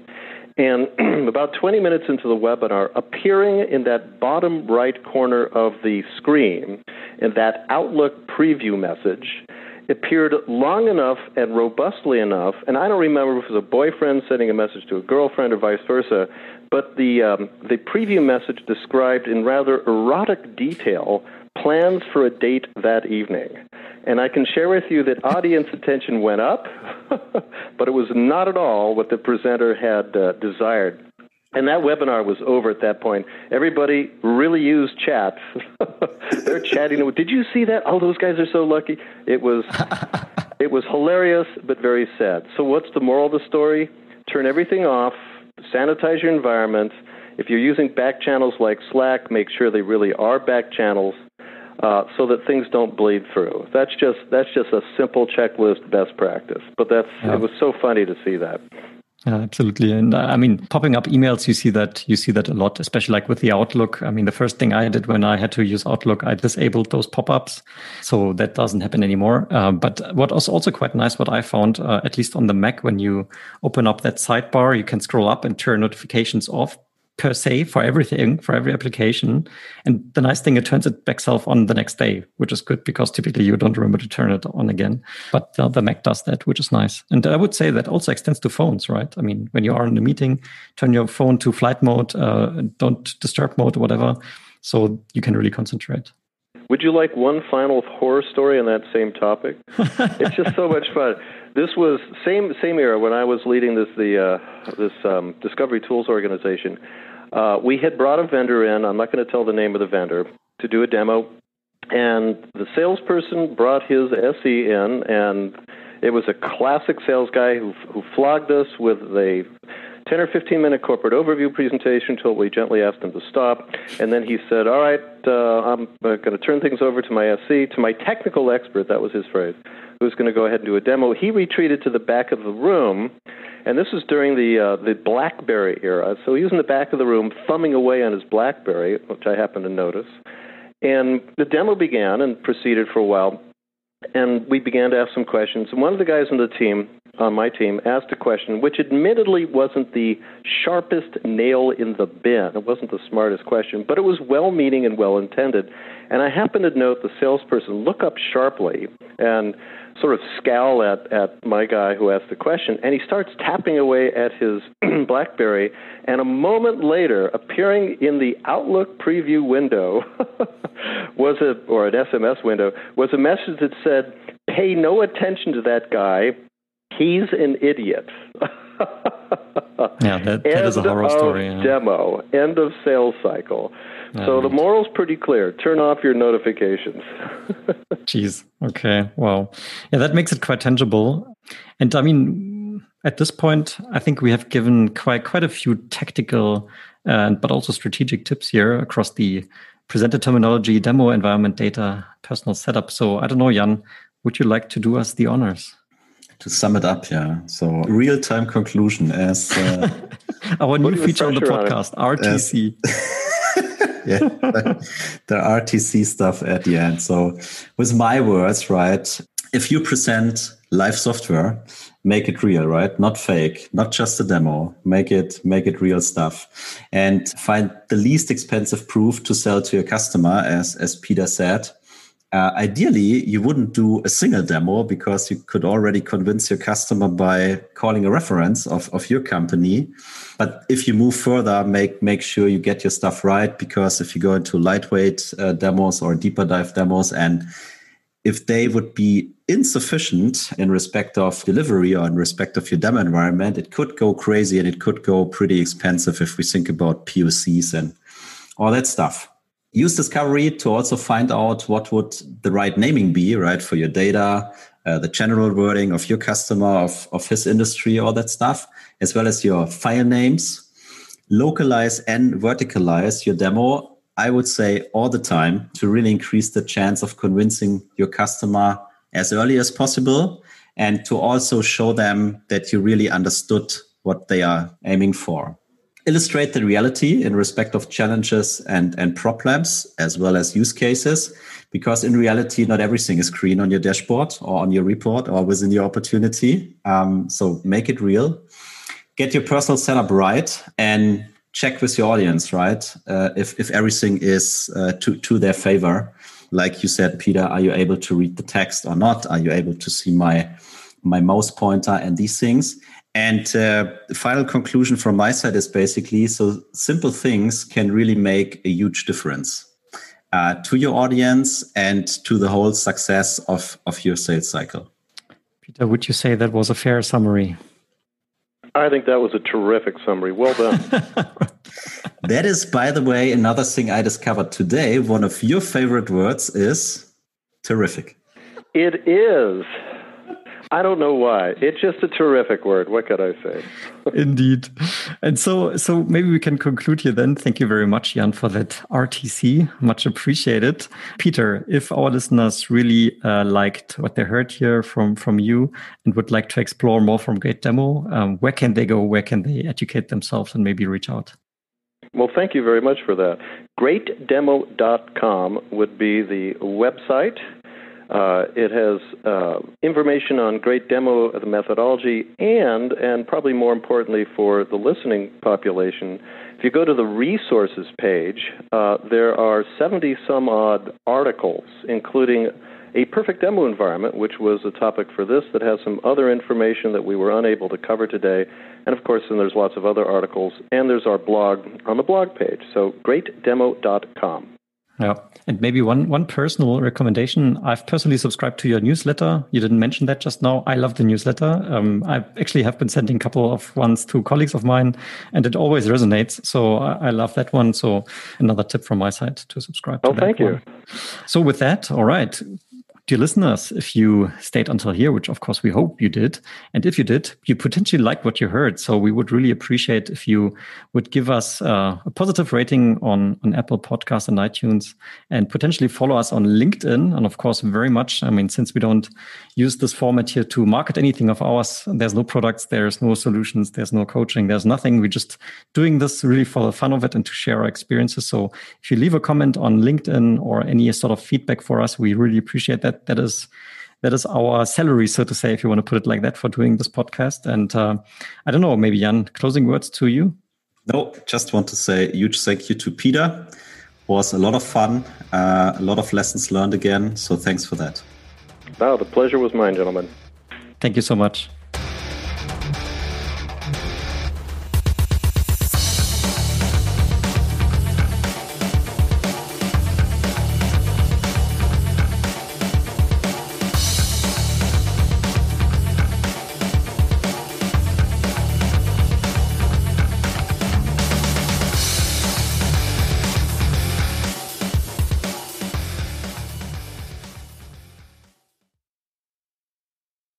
And <clears throat> about 20 minutes into the webinar, appearing in that bottom right corner of the screen, in that Outlook preview message, appeared long enough and robustly enough, and I don't remember if it was a boyfriend sending a message to a girlfriend or vice versa, but the um, the preview message described in rather erotic detail plans for a date that evening. And I can share with you that audience attention went up, <laughs> but it was not at all what the presenter had uh, desired. And that webinar was over at that point. Everybody really used chat. <laughs> They're chatting. Did you see that? Oh, those guys are so lucky. It was, <laughs> it was hilarious, but very sad. So, what's the moral of the story? Turn everything off. Sanitize your environment. If you're using back channels like Slack, make sure they really are back channels uh, so that things don't bleed through. That's just that's just a simple checklist best practice. But that's yeah. it was so funny to see that. Yeah, absolutely. And uh, I mean, popping up emails, you see that you see that a lot, especially like with the Outlook. I mean, the first thing I did when I had to use Outlook, I disabled those pop-ups, so that doesn't happen anymore. Uh, but what was also quite nice, what I found, uh, at least on the Mac, when you open up that sidebar, you can scroll up and turn notifications off per se for everything, for every application. And the nice thing, it turns it back self on the next day, which is good because typically you don't remember to turn it on again. But uh, the Mac does that, which is nice. And I would say that also extends to phones, right? I mean, when you are in a meeting, turn your phone to flight mode, uh, don't disturb mode, or whatever, so you can really concentrate. Would you like one final horror story on that same topic? <laughs> it's just so much fun. This was same same era when I was leading this the uh, this um, Discovery Tools organization. Uh, we had brought a vendor in. I'm not going to tell the name of the vendor to do a demo, and the salesperson brought his SE in, and it was a classic sales guy who who flogged us with a 10 or 15 minute corporate overview presentation until we gently asked him to stop. And then he said, All right, uh, I'm uh, going to turn things over to my SE, to my technical expert, that was his phrase, who's going to go ahead and do a demo. He retreated to the back of the room and this was during the uh, the BlackBerry era. So he was in the back of the room thumbing away on his BlackBerry, which I happened to notice. And the demo began and proceeded for a while. And we began to ask some questions. And one of the guys on the team, on my team, asked a question which admittedly wasn't the sharpest nail in the bin. It wasn't the smartest question, but it was well meaning and well intended. And I happened to note the salesperson look up sharply and sort of scowl at, at my guy who asked the question, and he starts tapping away at his <clears throat> Blackberry. And a moment later, appearing in the Outlook preview window <laughs> was a or an SMS window was a message that said, "Pay no attention to that guy. He's an idiot." <laughs> <laughs> yeah, that, that is a horror story. Yeah. Demo. End of sales cycle. So the moral's pretty clear. Turn off your notifications. <laughs> Jeez. Okay. Wow. yeah, that makes it quite tangible. And I mean, at this point, I think we have given quite quite a few tactical and but also strategic tips here across the presented terminology, demo environment data, personal setup. So I don't know, Jan, would you like to do us the honors? To sum it up, yeah. So real time conclusion as uh, <laughs> our new feature on the podcast, RTC. As, <laughs> yeah, the RTC stuff at the end. So, with my words, right? If you present live software, make it real, right? Not fake, not just a demo. Make it, make it real stuff, and find the least expensive proof to sell to your customer. As as Peter said, Uh, ideally, you wouldn't do a single demo because you could already convince your customer by calling a reference of, of your company. But if you move further, make make sure you get your stuff right because if you go into lightweight uh, demos or deeper dive demos, and if they would be insufficient in respect of delivery or in respect of your demo environment, it could go crazy and it could go pretty expensive if we think about POCs and all that stuff use discovery to also find out what would the right naming be right for your data uh, the general wording of your customer of, of his industry all that stuff as well as your file names. Localize and verticalize your demo i would say all the time to really increase the chance of convincing your customer as early as possible and to also show them that you really understood what they are aiming for illustrate the reality in respect of challenges and, and problems as well as use cases because in reality not everything is green on your dashboard or on your report or within your opportunity. Um, so make it real. Get your personal setup right and check with your audience right? Uh, if, if everything is uh, to, to their favor like you said peter are you able to read the text or not? Are you able to see my my mouse pointer and these things and uh, the final conclusion from my side is basically so simple things can really make a huge difference uh, to your audience and to the whole success of, of your sales cycle. Peter, would you say that was a fair summary? I think that was a terrific summary. Well done. <laughs> that is, by the way, another thing I discovered today. One of your favorite words is terrific. It is. I don't know why. It's just a terrific word. What could I say? <laughs> Indeed. And so, so maybe we can conclude here then. Thank you very much, Jan, for that RTC. Much appreciated. Peter, if our listeners really uh, liked what they heard here from, from you and would like to explore more from Great Demo, um, where can they go? Where can they educate themselves and maybe reach out? Well, thank you very much for that. GreatDemo.com would be the website. Uh, it has uh, information on great demo of the methodology, and and probably more importantly for the listening population, if you go to the resources page, uh, there are 70 some odd articles, including a perfect demo environment, which was a topic for this, that has some other information that we were unable to cover today. And of course, then there's lots of other articles, and there's our blog on the blog page. So, greatdemo.com. Yeah. And maybe one one personal recommendation. I've personally subscribed to your newsletter. You didn't mention that just now. I love the newsletter. Um, I actually have been sending a couple of ones to colleagues of mine, and it always resonates. So I, I love that one. So another tip from my side to subscribe. Oh, to thank one. you. So with that, all right. Dear listeners, if you stayed until here, which of course we hope you did, and if you did, you potentially liked what you heard. So we would really appreciate if you would give us uh, a positive rating on, on Apple Podcasts and iTunes and potentially follow us on LinkedIn. And of course, very much, I mean, since we don't use this format here to market anything of ours, there's no products, there's no solutions, there's no coaching, there's nothing. We're just doing this really for the fun of it and to share our experiences. So if you leave a comment on LinkedIn or any sort of feedback for us, we really appreciate that that is that is our salary, so to say, if you want to put it like that, for doing this podcast. And uh, I don't know, maybe Jan, closing words to you. No, just want to say huge thank you to Peter. Was a lot of fun, uh, a lot of lessons learned again. So thanks for that. Wow, the pleasure was mine, gentlemen. Thank you so much.